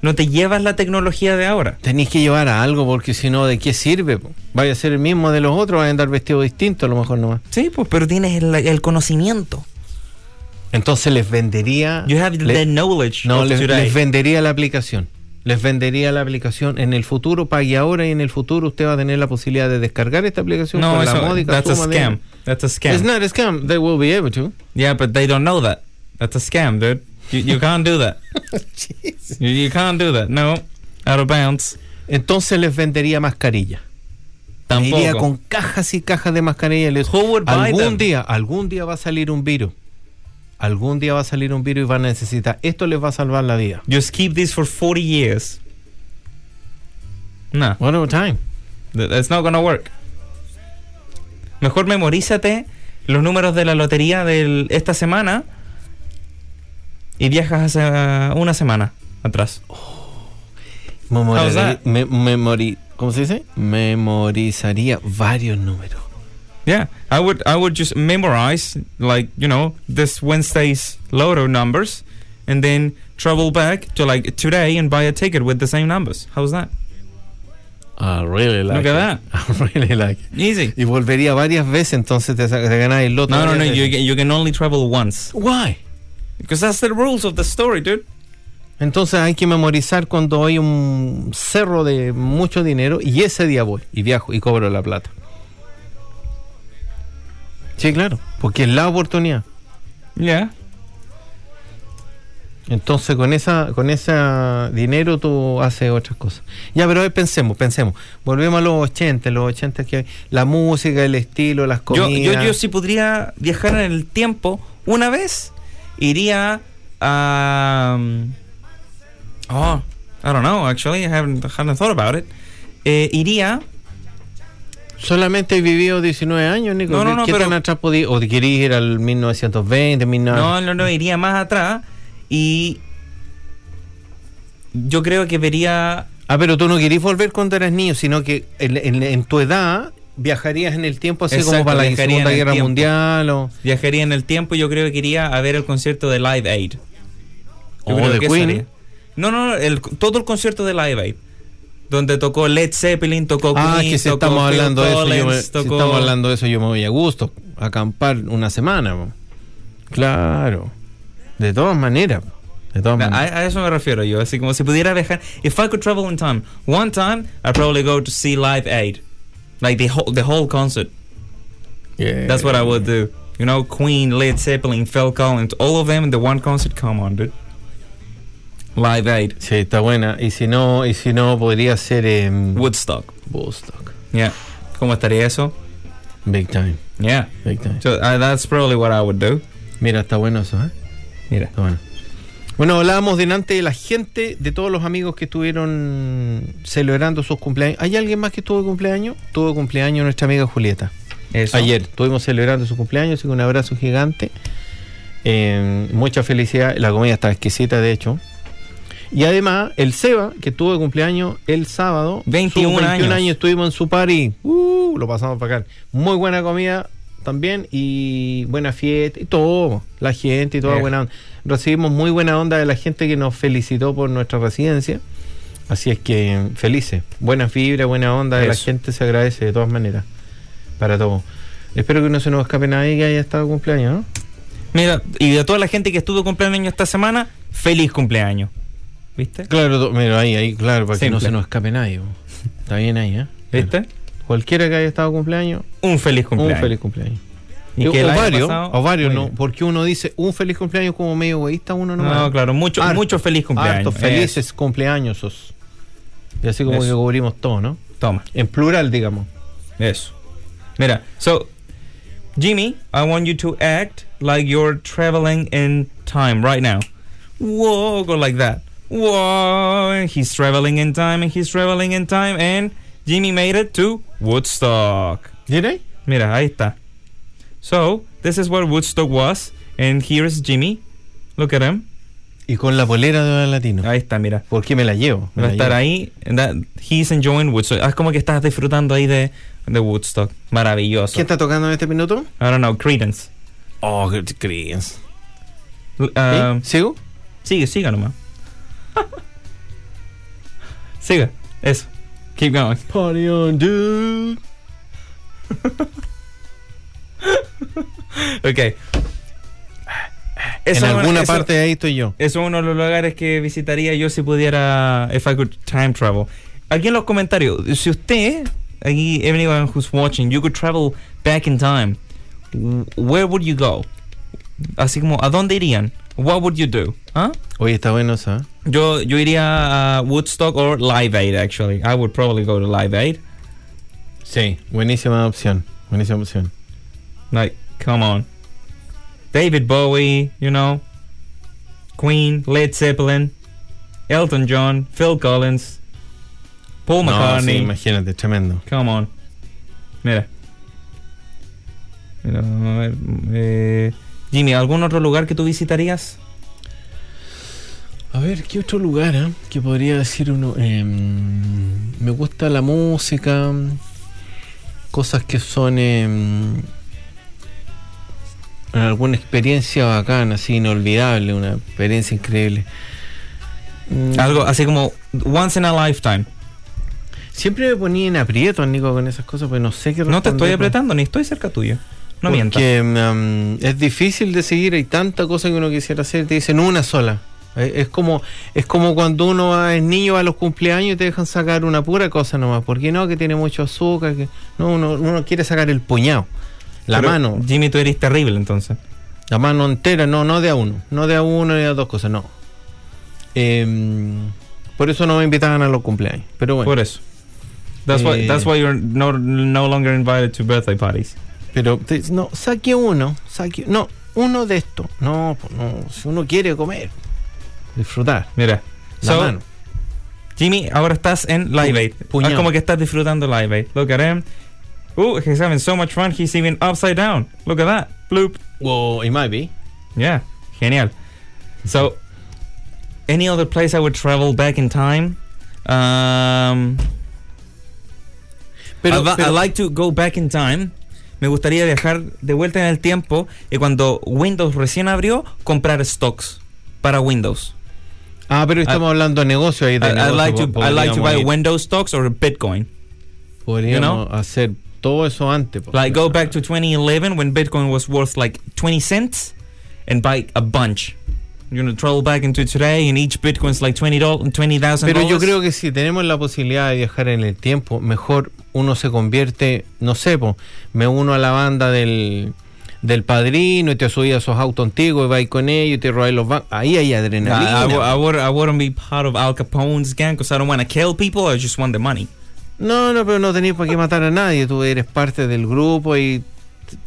no te llevas la tecnología de ahora. Tenéis que llevar a algo, porque si no, ¿de qué sirve? Vaya a ser el mismo de los otros, vaya a andar vestido distinto a lo mejor nomás. Sí, pues, pero tienes el, el conocimiento. Entonces les vendería. You have the knowledge no, les, vendería la aplicación. Les vendería la aplicación. En el futuro, pague ahora y en el futuro usted va a tener la posibilidad de descargar esta aplicación no, con la eso, módica that's a de- scam. That's a scam. It's not a scam. They will be able to. Yeah, but they don't know that. That's a scam, dude. You, you can't do that. you, you can't do that. No. Out of bounds. Entonces les vendería mascarilla. Tampoco. Iría con cajas y cajas de mascarilla y les Who would buy algún día, algún día va a salir un virus. Algún día va a salir un virus y van a necesitar. Esto les va a salvar la vida. Just keep this for 40 years. No, One a time. th- that's not gonna work. Mejor memorízate los números de la lotería de esta semana y viajas hace una semana atrás. That? Me- memori- ¿Cómo se dice? Memorizaría varios números. Yeah, I would I would just memorize like you know this Wednesday's lotto numbers, and then travel back to like today and buy a ticket with the same numbers. How's that? I really like Look at it. I really like it. Easy. Y volvería varias veces, entonces te, ganas el loto. No, no, no. You you can only travel once Why? Because that's the rules of the story, dude. Entonces hay que memorizar cuando hay un cerro de mucho dinero y ese día voy y viajo y cobro la plata. Sí, claro, porque es la oportunidad. Yeah. Entonces con esa con ese dinero tú haces otras cosas. Ya, pero a ver, pensemos, pensemos. Volvemos a los 80, los 80 que hay. La música, el estilo, las Yo, comidas. yo, yo si podría viajar en el tiempo una vez, iría a... um, oh, I don't know, actually, I haven't, haven't thought about it. Eh, iría... Solamente he vivido 19 años, Nico. No, no, no, ¿Qué pero- tan atrás ¿O querís ir al 1920, 1900? No, no, no, iría más atrás y... Yo creo que vería... Ah, pero tú no querís volver cuando eras niño, sino que en, en- en tu edad viajarías en el tiempo así como para la Segunda Guerra tiempo. Mundial o... Viajaría en el tiempo y yo creo que iría a ver el concierto de Live Aid. Yo O creo de que Queen. No, no, no, el- todo el concierto de Live Aid. Donde tocó Led Zeppelin, tocó Ah, Queen, que si tocó estamos Phil hablando de eso, yo me, si estamos hablando de eso, yo me voy a gusto, a acampar una semana. Claro. De todas maneras. De todas a eso me refiero yo, así como si pudiera viajar. If I could travel in time, one time I'd probably go to see Live Aid, like the whole the whole concert. Yeah. That's what I would do. You know, Queen, Led Zeppelin, Phil Collins, all of them in the one concert. Come on, dude. Live Aid, Sí, está buena. Y si no, y si no podría ser en Woodstock. Woodstock. Yeah. ¿Cómo estaría eso? Big time, Yeah. big time. So uh, that's probably what I would do. Mira, está bueno eso, ¿eh? Mira. Está bueno. Bueno, hablábamos delante de la gente, de todos los amigos que estuvieron celebrando sus cumpleaños. ¿Hay alguien más que tuvo cumpleaños? Tuvo cumpleaños nuestra amiga Julieta. Eso. Ayer estuvimos celebrando su cumpleaños, así que un abrazo gigante. Eh, mucha felicidad. La comida está exquisita, de hecho. Y además, el Seba, que tuvo de cumpleaños el sábado, 21 sus 21 años. estuvimos en su party. Uh, lo pasamos para acá. Muy buena comida también y buena fiesta y todo. La gente y toda Eh. buena onda. Recibimos muy buena onda de la gente que nos felicitó por nuestra residencia. Así es que felices. Buena fibra, buena onda de la gente se agradece de todas maneras. Para todo. Espero que no se nos escape nadie que haya estado cumpleaños, ¿no? Mira, y de toda la gente que estuvo cumpleaños esta semana, feliz cumpleaños. ¿Viste? Claro, mira, ahí, ahí, claro, para que no se nos escape nadie. Está bien ahí, ¿eh? ¿Viste? Cualquiera que haya estado cumpleaños, Un feliz cumpleaños. un feliz cumpleaños. Y o, que año varios, pasado- o varios, no, porque uno dice un feliz cumpleaños como medio egoísta, uno no No, claro, mucho, mucho feliz cumpleaños. Hartos felices cumpleaños. Y así como Eso. que cubrimos todo, ¿no? Toma. En plural, digamos. Eso. Mira, so Jimmy, I want you to act like you're traveling in time right now. Whoa, go like that. Whoa, and he's traveling in time and he's traveling in time and Jimmy made it to Woodstock. ¿Diré? Mira, ahí está. So, this is what Woodstock was and here's Jimmy. Look at him. Y con la polera de latino. Ahí está, mira. ¿Por qué me la llevo? Me Va a estar llevo. ahí. that- he's enjoying Woodstock. Es como que estás disfrutando ahí de, de Woodstock. Maravilloso. ¿Quién está tocando en este minuto? I don't know, Credence. Oh, crees. L- um, ¿Sigo? Sigue, siga nomás. siga, eso. Keep going. Party on, dude. Ok. En Eso alguna eso- parte de ahí estoy yo. Eso es uno de los lugares que visitaría yo si pudiera, if I could time travel. Aquí en los comentarios, si usted, aquí, anyone who's watching, you could travel back in time, where would you go? Así como, ¿a dónde irían? What would you do? ¿Ah? Oye, está bueno eso, ¿eh? Yo, yo iría a Woodstock or Live Aid, actually. I would probably go to Live Aid. Sí, buenísima opción. Buenísima opción. Like, come on. David Bowie, you know. Queen, Led Zeppelin, Elton John, Phil Collins, Paul No, sí, McCartney. imagínate, tremendo. come on. Mira. Mira, a ver, eh, Jimmy, ¿algún otro lugar que tú visitarías? A ver, ¿qué otro lugar, eh? Que podría decir uno. Em, me gusta la música. Cosas que son. em, alguna experiencia bacana, así inolvidable, una experiencia increíble. Mm, Algo así como once in a lifetime. Siempre me ponía en aprieto, Nico, con esas cosas, pero no sé qué No te estoy apretando, ni estoy cerca tuyo. No. Porque mm, es difícil de seguir, hay tanta cosa que uno quisiera hacer, te dicen una sola. Eh, Es como, es como cuando uno es niño a los cumpleaños y te dejan sacar una pura cosa nomás. porque no? Que tiene mucho azúcar. Que, no, uno, uno quiere sacar el puñado. La Pero, mano. Jimmy, tú eres terrible entonces. La mano entera, no, no de a uno. No de a uno ni a dos cosas, no. Em, por eso no me invitaban a los cumpleaños. Pero bueno. Por eso. That's why Eh. that's why you're no, no longer invited to birthday parties. Pero te- no, saque uno, saque, no, uno de estos. No, pues no, si uno quiere comer, disfrutar. Mira. La So, mano. Jimmy, ahora estás en Live Aid. puñado. Es como que estás disfrutando Live Aid. Look at him. Ooh, he's having so much fun. He's even upside down. Look at that. Bloop. Well, it might be. Yeah. Genial. So, any other place I would travel back in time? Um, Pero, pero- I'd like to go back in time. Me gustaría viajar de vuelta en el tiempo y cuando Windows recién abrió, comprar stocks para Windows. ah, pero estamos hablando de negocio ahí. De I- negocio, like to po- I'd like to buy ir- Windows stocks or Bitcoin. Podríamos you know? hacer todo eso antes. Like go back to 2011 when Bitcoin was worth like 20 cents and buy a bunch. You're gonna travel back into today and each Bitcoin's like 20 $20,000. Pero yo creo que si tenemos la posibilidad de viajar en el tiempo, mejor uno se convierte, no sé, po, me uno a la banda del, del padrino y te subí a esos autos antiguos y vais con ellos y te robáis los bancos. Ahí hay adrenalina. I, po. I, would, I wouldn't be part of Al Capone's gang because I don't want to kill people. I just want the money. No, no, pero no tenéis por qué matar a nadie. Tú eres parte del grupo y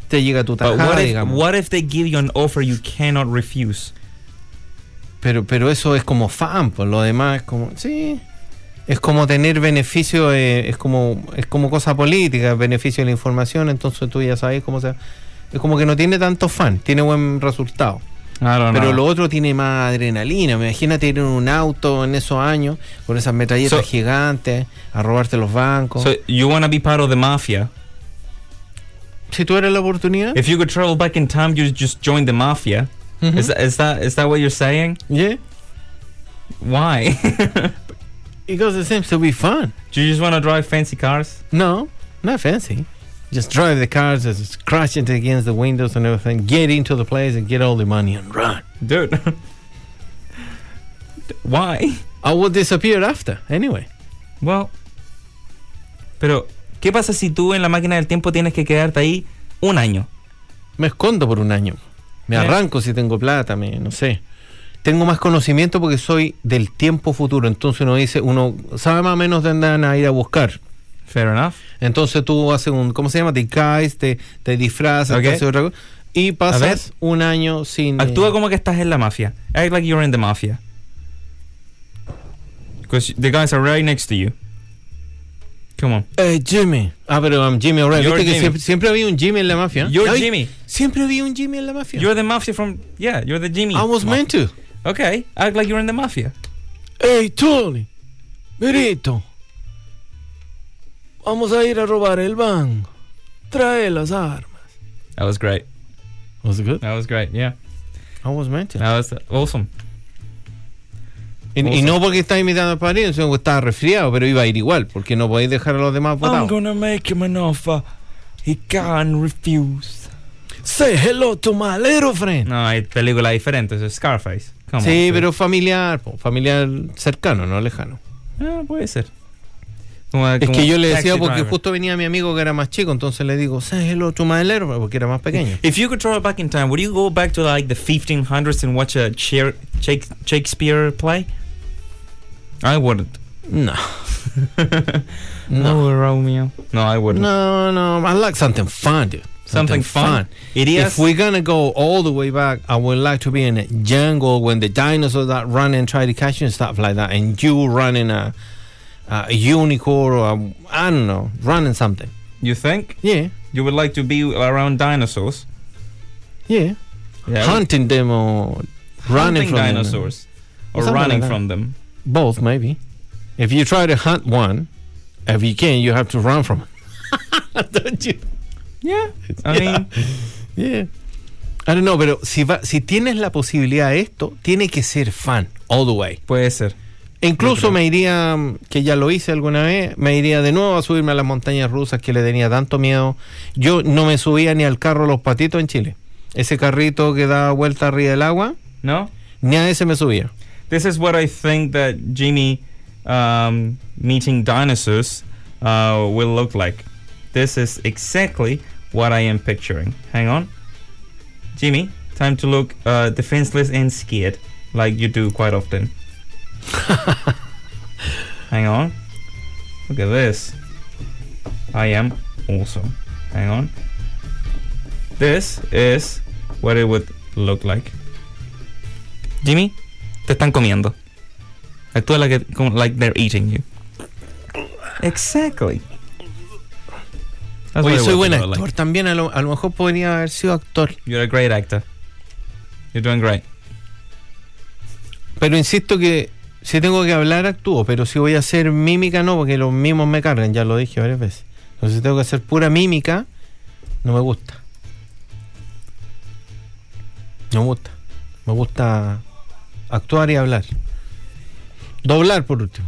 te llega tu But tajada, what if, digamos. what if they give you an offer you cannot refuse? Pero, pero eso es como fan, pues lo demás es como, sí, es como tener beneficio, eh, es como es como cosa política, beneficio de la información, entonces tú ya sabes cómo se... Es como que no tiene tanto fan, tiene buen resultado. Pero know. lo otro tiene más adrenalina. Imagínate ir en un auto en esos años con esas metralletas So- gigantes a robarte los bancos. so you want to be part of the mafia? si tú eres la oportunidad, If you could travel back in time, you just join the mafia. Ujú. Is, that, is that is that what you're saying? yeah, Why? because it seems to be fun. Do you just want to drive fancy cars? No, not fancy. Just drive the cars, just crash into against the windows and everything. Get into the place and get all the money and run. Dude. Why? I will disappear after, anyway. Well. Pero, ¿qué pasa si tú en la máquina del tiempo tienes que quedarte ahí un año? Me escondo por un año. Me arranco si tengo plata, me, no sé. Tengo más conocimiento porque soy del tiempo futuro. Entonces uno dice, uno sabe más o menos de dónde a ir a buscar. Fair enough. Entonces tú haces un, ¿cómo se llama? Te caes, te, te disfrazas, te Ok. haces otra cosa. Y pasas un año sin. Actúa eh, como que estás en la mafia. Act like you're in the mafia. Because the guys are right next to you. Come on. Eh, Jimmy. Ah, pero um, Jimmy O'Reilly. You're Viste que Jimmy. siempre, siempre había un Jimmy en la mafia. You're ¿Ya vi? Jimmy. Siempre había un Jimmy en la mafia. You're the mafia from. Yeah, you're the Jimmy. I was mafia. meant to. Okay, act like you're in the mafia. Hey, Tony. Verito. Vamos a ir a robar el banco. Trae las armas. That was great. Was it good? That was great. Yeah, I was meant to. that was awesome. Y, y no porque estaba imitando al padrino, sino que estaba resfriado, pero iba a ir igual, porque no podéis dejar a los demás votados. gonna make him an offer. He can't refuse. Say hello to my little friend. No, hay película diferente. Es Scarface. Come sí, on, pero familiar, po, familiar cercano, no lejano. Ah, puede ser. Como- Es como que yo le decía porque Driver. justo venía mi amigo que era más chico, entonces le digo, say hello to my little friend", porque era más pequeño. If you could travel back in time, would you go back to like the 1500s and watch a Shakespeare play? I wouldn't. No. No, Romeo. No, I wouldn't. No, no, I like something fun, dude. Something fun. Irías- If we're gonna go all the way back, I would like to be in a jungle when the dinosaurs that run and try to catch you and stuff like that, and you running a, a unicorn or a, I don't know, running something. You think Yeah, you would like to be around dinosaurs? yeah. Yeah. Hunting them or running Hunting from them. dinosaurs or Something like running from them. Both, maybe. If you try to hunt one, if you can, you have to run from it. Don't you? Yeah. I Yeah. mean, Yeah. I don't know, pero si, va, si tienes la posibilidad de esto, tiene que ser fan, all the way. puede ser. E incluso me iría, que ya lo hice alguna vez, me iría de nuevo a subirme a las montañas rusas que le tenía tanto miedo. Yo no me subía ni al carro Los Patitos en Chile. Ese carrito que da vuelta arriba del agua, No? ni a ese me subía. This is what I think that Jimmy um, meeting dinosaurs uh, will look like. This is exactly what I am picturing. Hang on. Jimmy, time to look uh, defenseless and scared, like you do quite often. Hang on. Look at this. I am awesome. Hang on. This is what it would look like. Jimmy, te están comiendo. Actúa like, like they're eating you. Exactly. That's Oye, soy buen actor like. también, a lo, a lo mejor podría haber sido actor. You're a great actor. You're doing great. Pero insisto que si tengo que hablar, actúo, pero si voy a hacer mímica, no, porque los mimos me cargan, ya lo dije varias veces. Entonces si tengo que hacer pura mímica, no me gusta. No me gusta. Me gusta actuar y hablar. Doblar por último.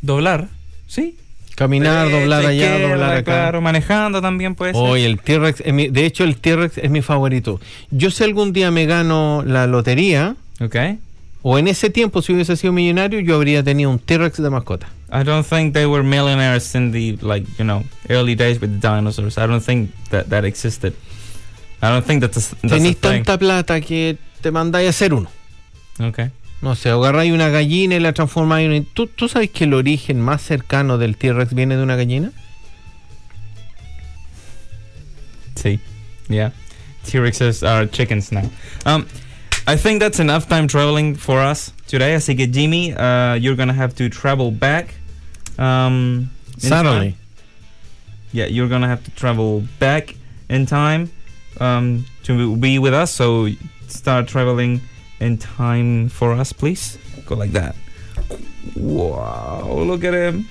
Doblar, sí. Caminar, Derecha, doblar allá, doblar acá. Claro, manejando también puede ser. Hoy el T-Rex, de hecho el T-Rex es mi favorito. Yo si algún día me gano la lotería, Ok. o en ese tiempo si hubiese sido millonario, yo habría tenido un T-Rex de mascota. I don't think they were millionaires in the like you know early days with the dinosaurs. I don't think that that existed. I don't think that's a, that's a thing. tanta plata que te mandáis a hacer uno. Okay. No sé, agarráis una gallina y la transformáis en. ¿Tú, ¿Tú sabes que el origen más cercano del T-Rex viene de una gallina? See, yeah, T-Rexes are chickens now. Um, I think that's enough time traveling for us today. Así que Jimmy, uh, you're gonna have to travel back. Um, Suddenly. Yeah, you're gonna have to travel back in time um, to be with us. So start traveling in time for us, please. Go like that. Wow, look at him.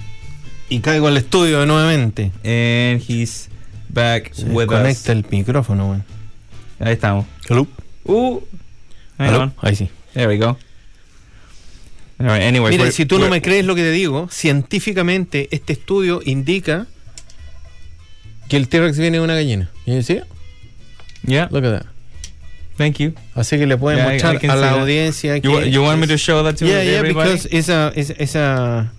Y caigo al estudio nuevamente. And he's back Se with us. conecta el micrófono, weón. Ahí estamos. ¿Aló? Uh, on. Ahí sí. There we go. All right. Anyway, Mira, si tú no me crees lo que te digo, científicamente este estudio indica que el T-Rex viene de una gallina. ¿Y decía? yeah, Look at that. Thank you. Así que le pueden Yeah, mostrar I a la that. audiencia que... You, wa- you want me to show that to Yeah, yeah, everybody? because it's a, it's, it's a...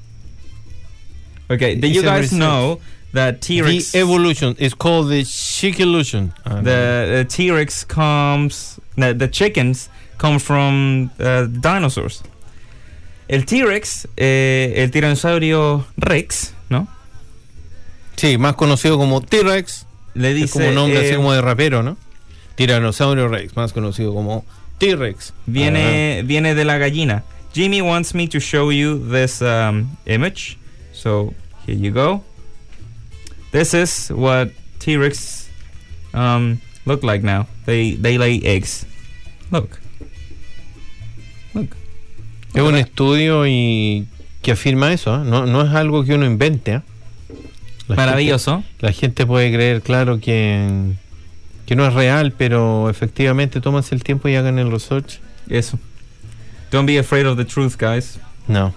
okay. Did it's you guys know that T-Rex The evolution is called the chick illusion. Ah, the, the T-Rex comes no, the chickens come from uh, dinosaurs. El T-Rex, eh, el tiranosaurio Rex, ¿no? Sí, más conocido como T-Rex. Le Es dice como un nombre eh, así como de rapero, ¿no? Tiranosaurio Rex, más conocido como T-Rex. viene viene de la gallina. Jimmy wants me to show you this um, image. So here you go. This is what T-Rex um, look like now. They they lay eggs. Look. Look. Es un estudio y que afirma eso, ¿eh? no, no es algo que uno invente. ¿eh? La Maravilloso. gente- la gente puede creer, claro, que, que no es real, pero efectivamente tómanse el tiempo y hagan el research. Eso. Don't be afraid of the truth, guys. No.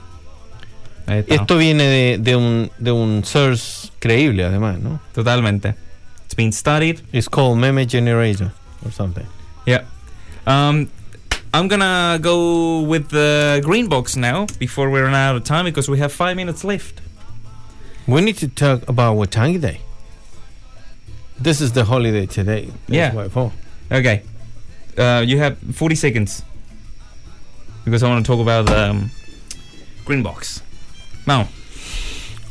Esto viene de, de un, de un source creíble, además, ¿no? Totalmente. It's been studied. It's called Meme Generator or something. Yeah. Um, I'm gonna go with the green box now before we run out of time because we have five minutes left. We need to talk about Watangi Day. This is the holiday today. That's Yeah. why- oh. Okay. Uh, you have 40 seconds because I want to talk about the um, green box. Vamos.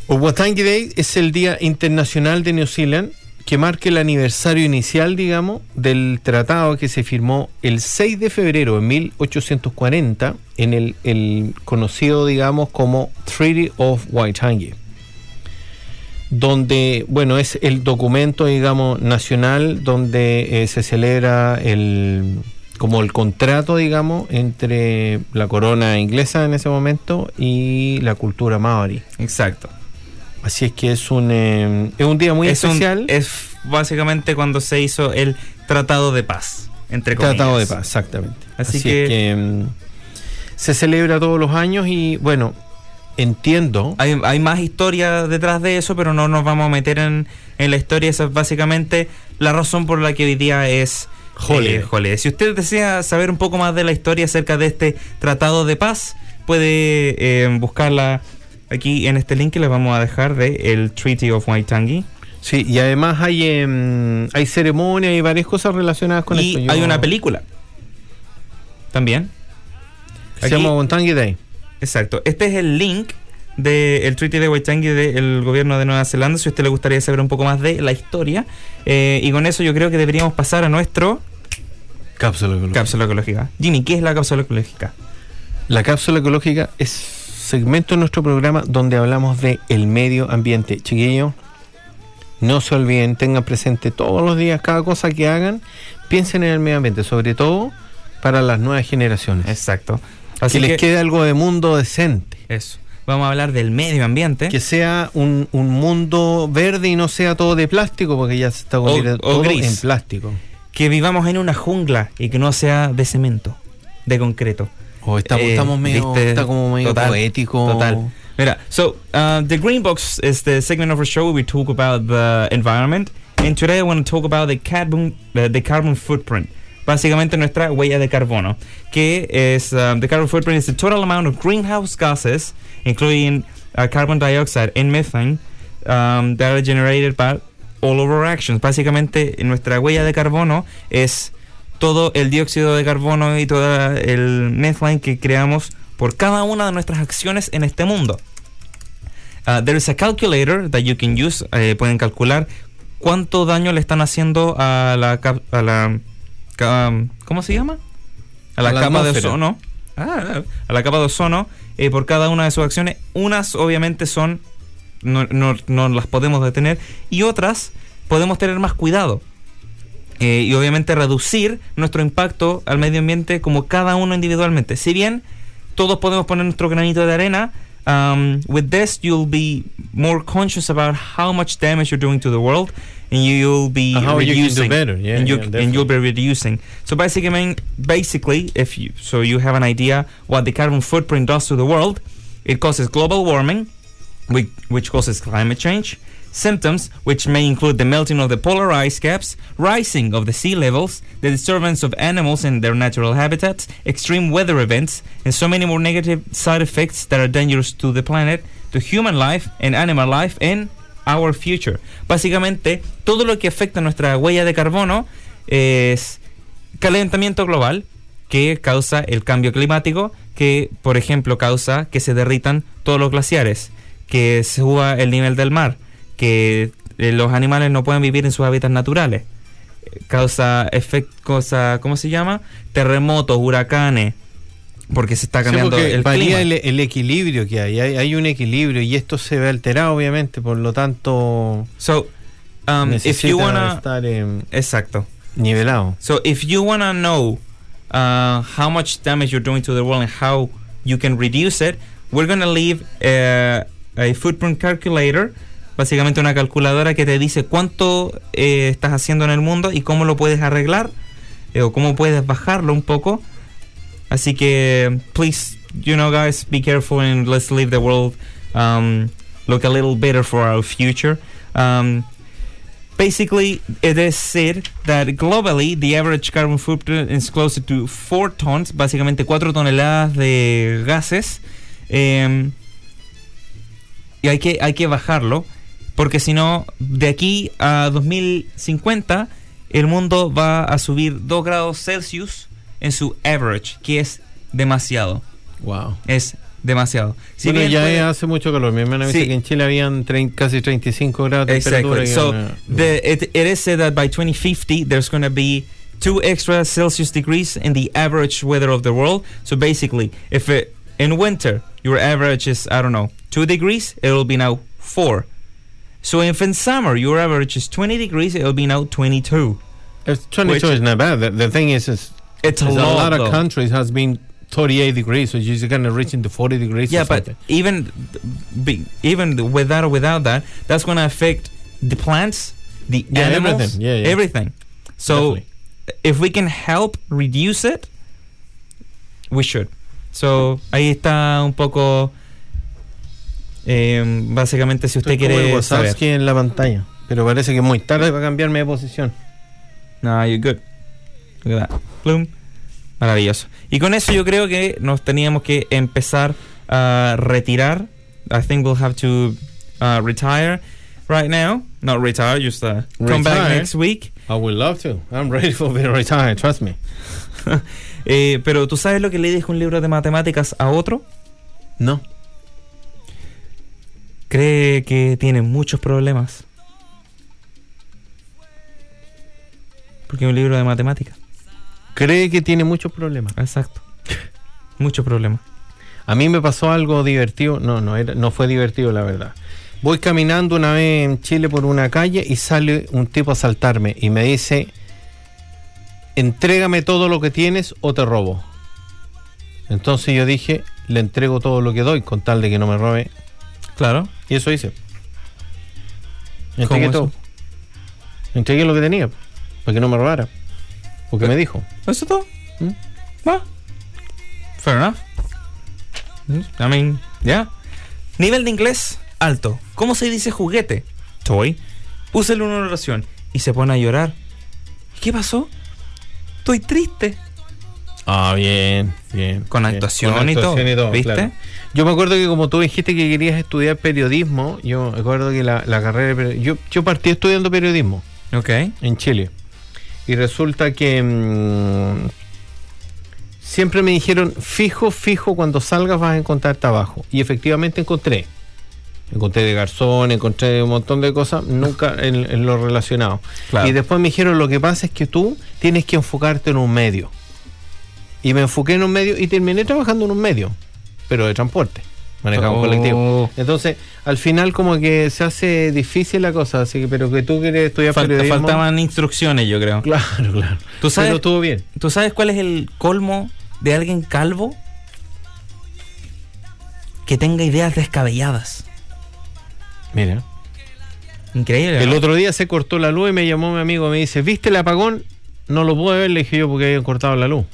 O Watangi Day es el Día Internacional de New Zealand que marca el aniversario inicial, digamos, del tratado que se firmó el 6 de febrero de 1840 en el, el conocido, digamos, como Treaty of Waitangi. Donde, bueno, es el documento, digamos, nacional donde eh, se celebra el como el contrato, digamos, entre la corona inglesa en ese momento y la cultura maori. Exacto. Así es que es un, eh, es un día muy es, un- especial. es básicamente cuando se hizo el tratado de paz. Entre comillas. Tratado de paz, exactamente. Así Así, que- es que mm, se celebra todos los años y bueno, entiendo. Hay, hay más historia detrás de eso, pero no nos vamos a meter en, en la historia. Esa es básicamente la razón por la que hoy día es Holiday. eh, holiday. Si usted desea saber un poco más de la historia acerca de este tratado de paz, puede eh, buscarla aquí en este link que les vamos a dejar de el Treaty of Waitangi. Sí, y además hay em, hay ceremonias y varias cosas relacionadas con y esto. Yo- hay una película también. Se Aquí- llama Waitangi Day. Exacto. Este es el link del Treaty de Waitangi del gobierno de Nueva Zelanda, si a usted le gustaría saber un poco más de la historia. Eh, y con eso yo creo que deberíamos pasar a nuestro Cápsula ecológica. cápsula ecológica. Jimmy, ¿qué es la cápsula ecológica? La cápsula ecológica es segmento de nuestro programa donde hablamos de el medio ambiente. Chiquillos, no se olviden, tengan presente todos los días, cada cosa que hagan, piensen en el medio ambiente, sobre todo para las nuevas generaciones. Exacto. Que Así les que, quede algo de mundo decente. eso. Vamos a hablar del medio ambiente. Que sea un, un mundo verde y no sea todo de plástico, porque ya se está convirtiendo o todo gris. en plástico. Que vivamos en una jungla y que no sea de cemento, de concreto. O estamos, Eh, estamos medio, ¿viste? está como medio Total, poético. Total. Mira, so uh, the green box is the segment of our show where we talk about the environment, and today I want to talk about the carbon, uh, the carbon footprint. Básicamente nuestra huella de carbono, que es um, the carbon footprint is the total amount of greenhouse gases, including uh, carbon dioxide and methane, um, that are generated by all of our actions. Básicamente nuestra huella de carbono es todo el dióxido de carbono y todo el methane que creamos por cada una de nuestras acciones en este mundo. Uh, there is a calculator that you can use. eh, pueden calcular cuánto daño le están haciendo a la, a la ¿cómo se llama? A la, A la capa de atmósfera. ozono. Ah, a la capa de ozono eh, por cada una de sus acciones. Unas obviamente son no, no- no las podemos detener y otras podemos tener más cuidado. Eh, y obviamente reducir nuestro impacto al medio ambiente como cada uno individualmente. Si bien todos podemos poner nuestro granito de arena, um, with this you'll be more conscious about how much damage you're doing to the world, and you'll be And how you reducing. better, yeah, and, you, yeah, and you'll be reducing. So basically, basically, if you so you have an idea what the carbon footprint does to the world, it causes global warming, which, which causes climate change. Symptoms, which may include the melting of the polar ice caps, rising of the sea levels, the disturbance of animals in their natural habitats, extreme weather events, and so many more negative side effects that are dangerous to the planet, to human life and animal life, and our future. Básicamente, todo lo que afecta nuestra huella de carbono es calentamiento global que causa el cambio climático, que por ejemplo causa que se derritan todos los glaciares, que suba el nivel del mar, que eh, los animales no puedan vivir en sus hábitats naturales, causa efectos, ¿cómo se llama? Terremotos, huracanes, porque se está cambiando el varía clima. el, el equilibrio que hay. hay. hay un equilibrio y esto se ve alterado, obviamente, por lo tanto So, um, if necesita you wanna, estar eh, exacto. nivelado. So if you wanna know uh, how much damage you're doing to the world and how you can reduce it, we're gonna leave uh, a footprint calculator, básicamente una calculadora que te dice cuánto eh, estás haciendo en el mundo y cómo lo puedes arreglar eh, o cómo puedes bajarlo un poco. Así que, please, you know, guys, be careful and let's leave the world um, look a little better for our future. Um, basically, it is said that globally the average carbon footprint is closer to 4 tons, básicamente 4 toneladas de gases. em, y hay que, hay que bajarlo, porque si no, de aquí a 2050, el mundo va a subir 2 grados Celsius en su average, que es demasiado. Wow. Es demasiado. Si bueno, bien ya puede- hace mucho calor. Mi hermana me Sí. dice que en Chile habían casi 35 grados de temperatura. Exactly. y So una- the, it, it is said that by 2050 there's going to be two extra Celsius degrees in the average weather of the world. So basically, if it, in winter your average is I don't know two degrees, it will be now four. So if in summer your average is 20 degrees, it will be now 22. It's 22 is not bad. The, the thing is, is It's a is lot, of though. countries has been 38 degrees, so you're going to reach into 40 degrees. Yeah, but even be, even with that or without that, that's going to affect the plants, the Yeah, animals, everything. Yeah, yeah. everything. So Definitely. if we can help reduce it, we should. So ahí está un poco. Eh, básicamente, si usted Estoy como el quiere saber. En la pantalla, pero parece que muy tarde para cambiarme de posición. No, you're good. Look at that. Bloom. Maravilloso. Y con eso yo creo que nos teníamos que empezar a retirar. I think we'll have to uh, retire right now. Not retire, just uh, come back next week. I would love to. I'm ready for being retired, trust me. Eh, pero tú sabes lo que le dijo un libro de matemáticas a otro? No. Cree que tiene muchos problemas. Porque es un libro de matemáticas. Cree que tiene muchos problemas. Exacto. Muchos problemas. A mí me pasó algo divertido. No, no, era, no fue divertido, la verdad. Voy caminando una vez en Chile por una calle y sale un tipo a asaltarme y me dice: Entrégame todo lo que tienes o te robo. Entonces yo dije: Le entrego todo lo que doy con tal de que no me robe. Claro. Y eso hice. ¿Cómo Entregué todo. Entregué lo que tenía para que no me robara. Porque me dijo. ¿Eso es todo? ¿Mm? Fair enough. Mm, I mean, yeah. Nivel de inglés alto. ¿Cómo se dice juguete? Toy. Úselo en una oración y se pone a llorar. ¿Qué pasó? Estoy triste. Ah, bien, bien. Con bien. actuación y todo, ¿viste? Yo me acuerdo que como tú dijiste que querías estudiar periodismo, yo me acuerdo que la, la carrera de yo, yo partí estudiando periodismo Ok. en Chile. Y resulta que mm, siempre me dijeron, fijo, fijo, cuando salgas vas a encontrar trabajo. Y efectivamente encontré. Encontré de garzón, encontré un montón de cosas, nunca en, en lo relacionado. Claro. Y después me dijeron, lo que pasa es que tú tienes que enfocarte en un medio. Y me enfoqué en un medio y terminé trabajando en un medio, pero de transporte, manejado Oh. colectivo. Entonces, al final como que se hace difícil la cosa, así que, pero que tú quieres estudiar Falta- periodismo. faltaban instrucciones, yo creo. Claro, claro. ¿Tú sabes- Pero estuvo bien. ¿Tú sabes cuál es el colmo de alguien calvo? Que tenga ideas descabelladas. Mira. Increíble. El ¿no? otro día se cortó la luz y me llamó mi amigo, me dice, ¿viste el apagón? No lo pude ver, le dije yo porque habían cortado la luz.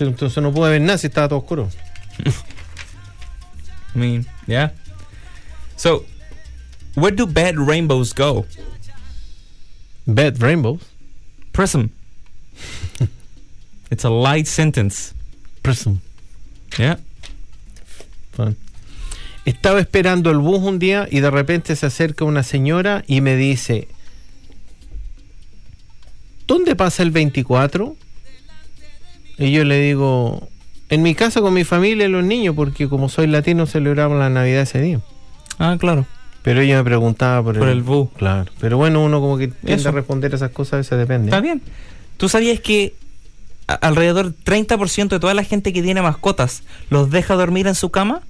Entonces no pude ver nada si estaba todo oscuro. I mean, yeah. So, where do bad rainbows go? Bad Rainbows. Prism. it's a light sentence. Prism. Yeah. Fun. Estaba esperando el bus un día y de repente se acerca una señora y me dice, ¿dónde pasa el 24? Y yo le digo, en mi casa con mi familia y los niños, porque como soy latino celebramos la Navidad ese día. Ah, claro. Pero ella me preguntaba por, Por el bus. Claro. Pero bueno, uno como que tiende Eso. a responder esas cosas, a veces depende. Está bien. ¿Tú sabías que a- alrededor 30% de toda la gente que tiene mascotas los deja dormir en su cama?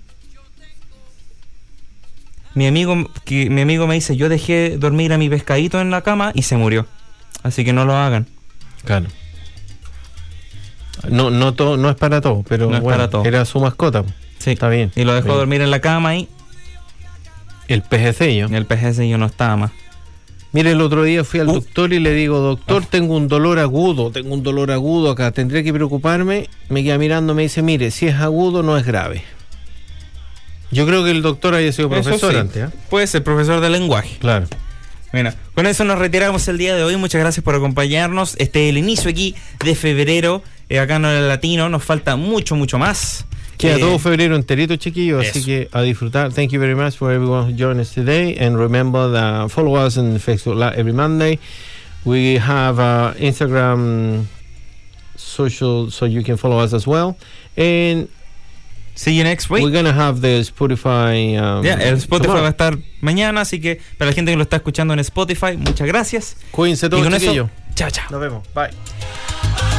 Mi amigo, que, mi amigo me dice, yo dejé dormir a mi pescadito en la cama y se murió. Así que no lo hagan. Claro. No, no, todo, no es para todo, pero No bueno, para todo. era su mascota. Sí. Está bien. Y lo dejó Bien. dormir en la cama y El PGC el yo no estaba más. Mire, el otro día fui al Uh. doctor y le digo, doctor, Ah. tengo un dolor agudo, tengo un dolor agudo acá, tendría que preocuparme. Me queda mirando, me dice, mire, si es agudo no es grave. Yo creo que el doctor haya sido Eso profesor sí. antes, ¿ah? Puede ser profesor de lenguaje. Claro. Bueno, con eso nos retiramos el día de hoy. Muchas gracias por acompañarnos. Este el inicio aquí de febrero, eh, acá en el latino. Nos falta mucho, mucho más. Queda Eh, todo febrero enterito, chiquillos, así que a disfrutar. Thank you very much for everyone who joined us today. And remember that follow us on Facebook Live every Monday. We have uh, Instagram social, so you can follow us as well. And See you next week. we're gonna have the Spotify. Um, Ya, el Spotify tomorrow. va a estar mañana, así que para la gente que lo está escuchando en Spotify, muchas gracias. Cuídense Y todos, con eso, chiquillos. chao, chao. Nos vemos. Bye.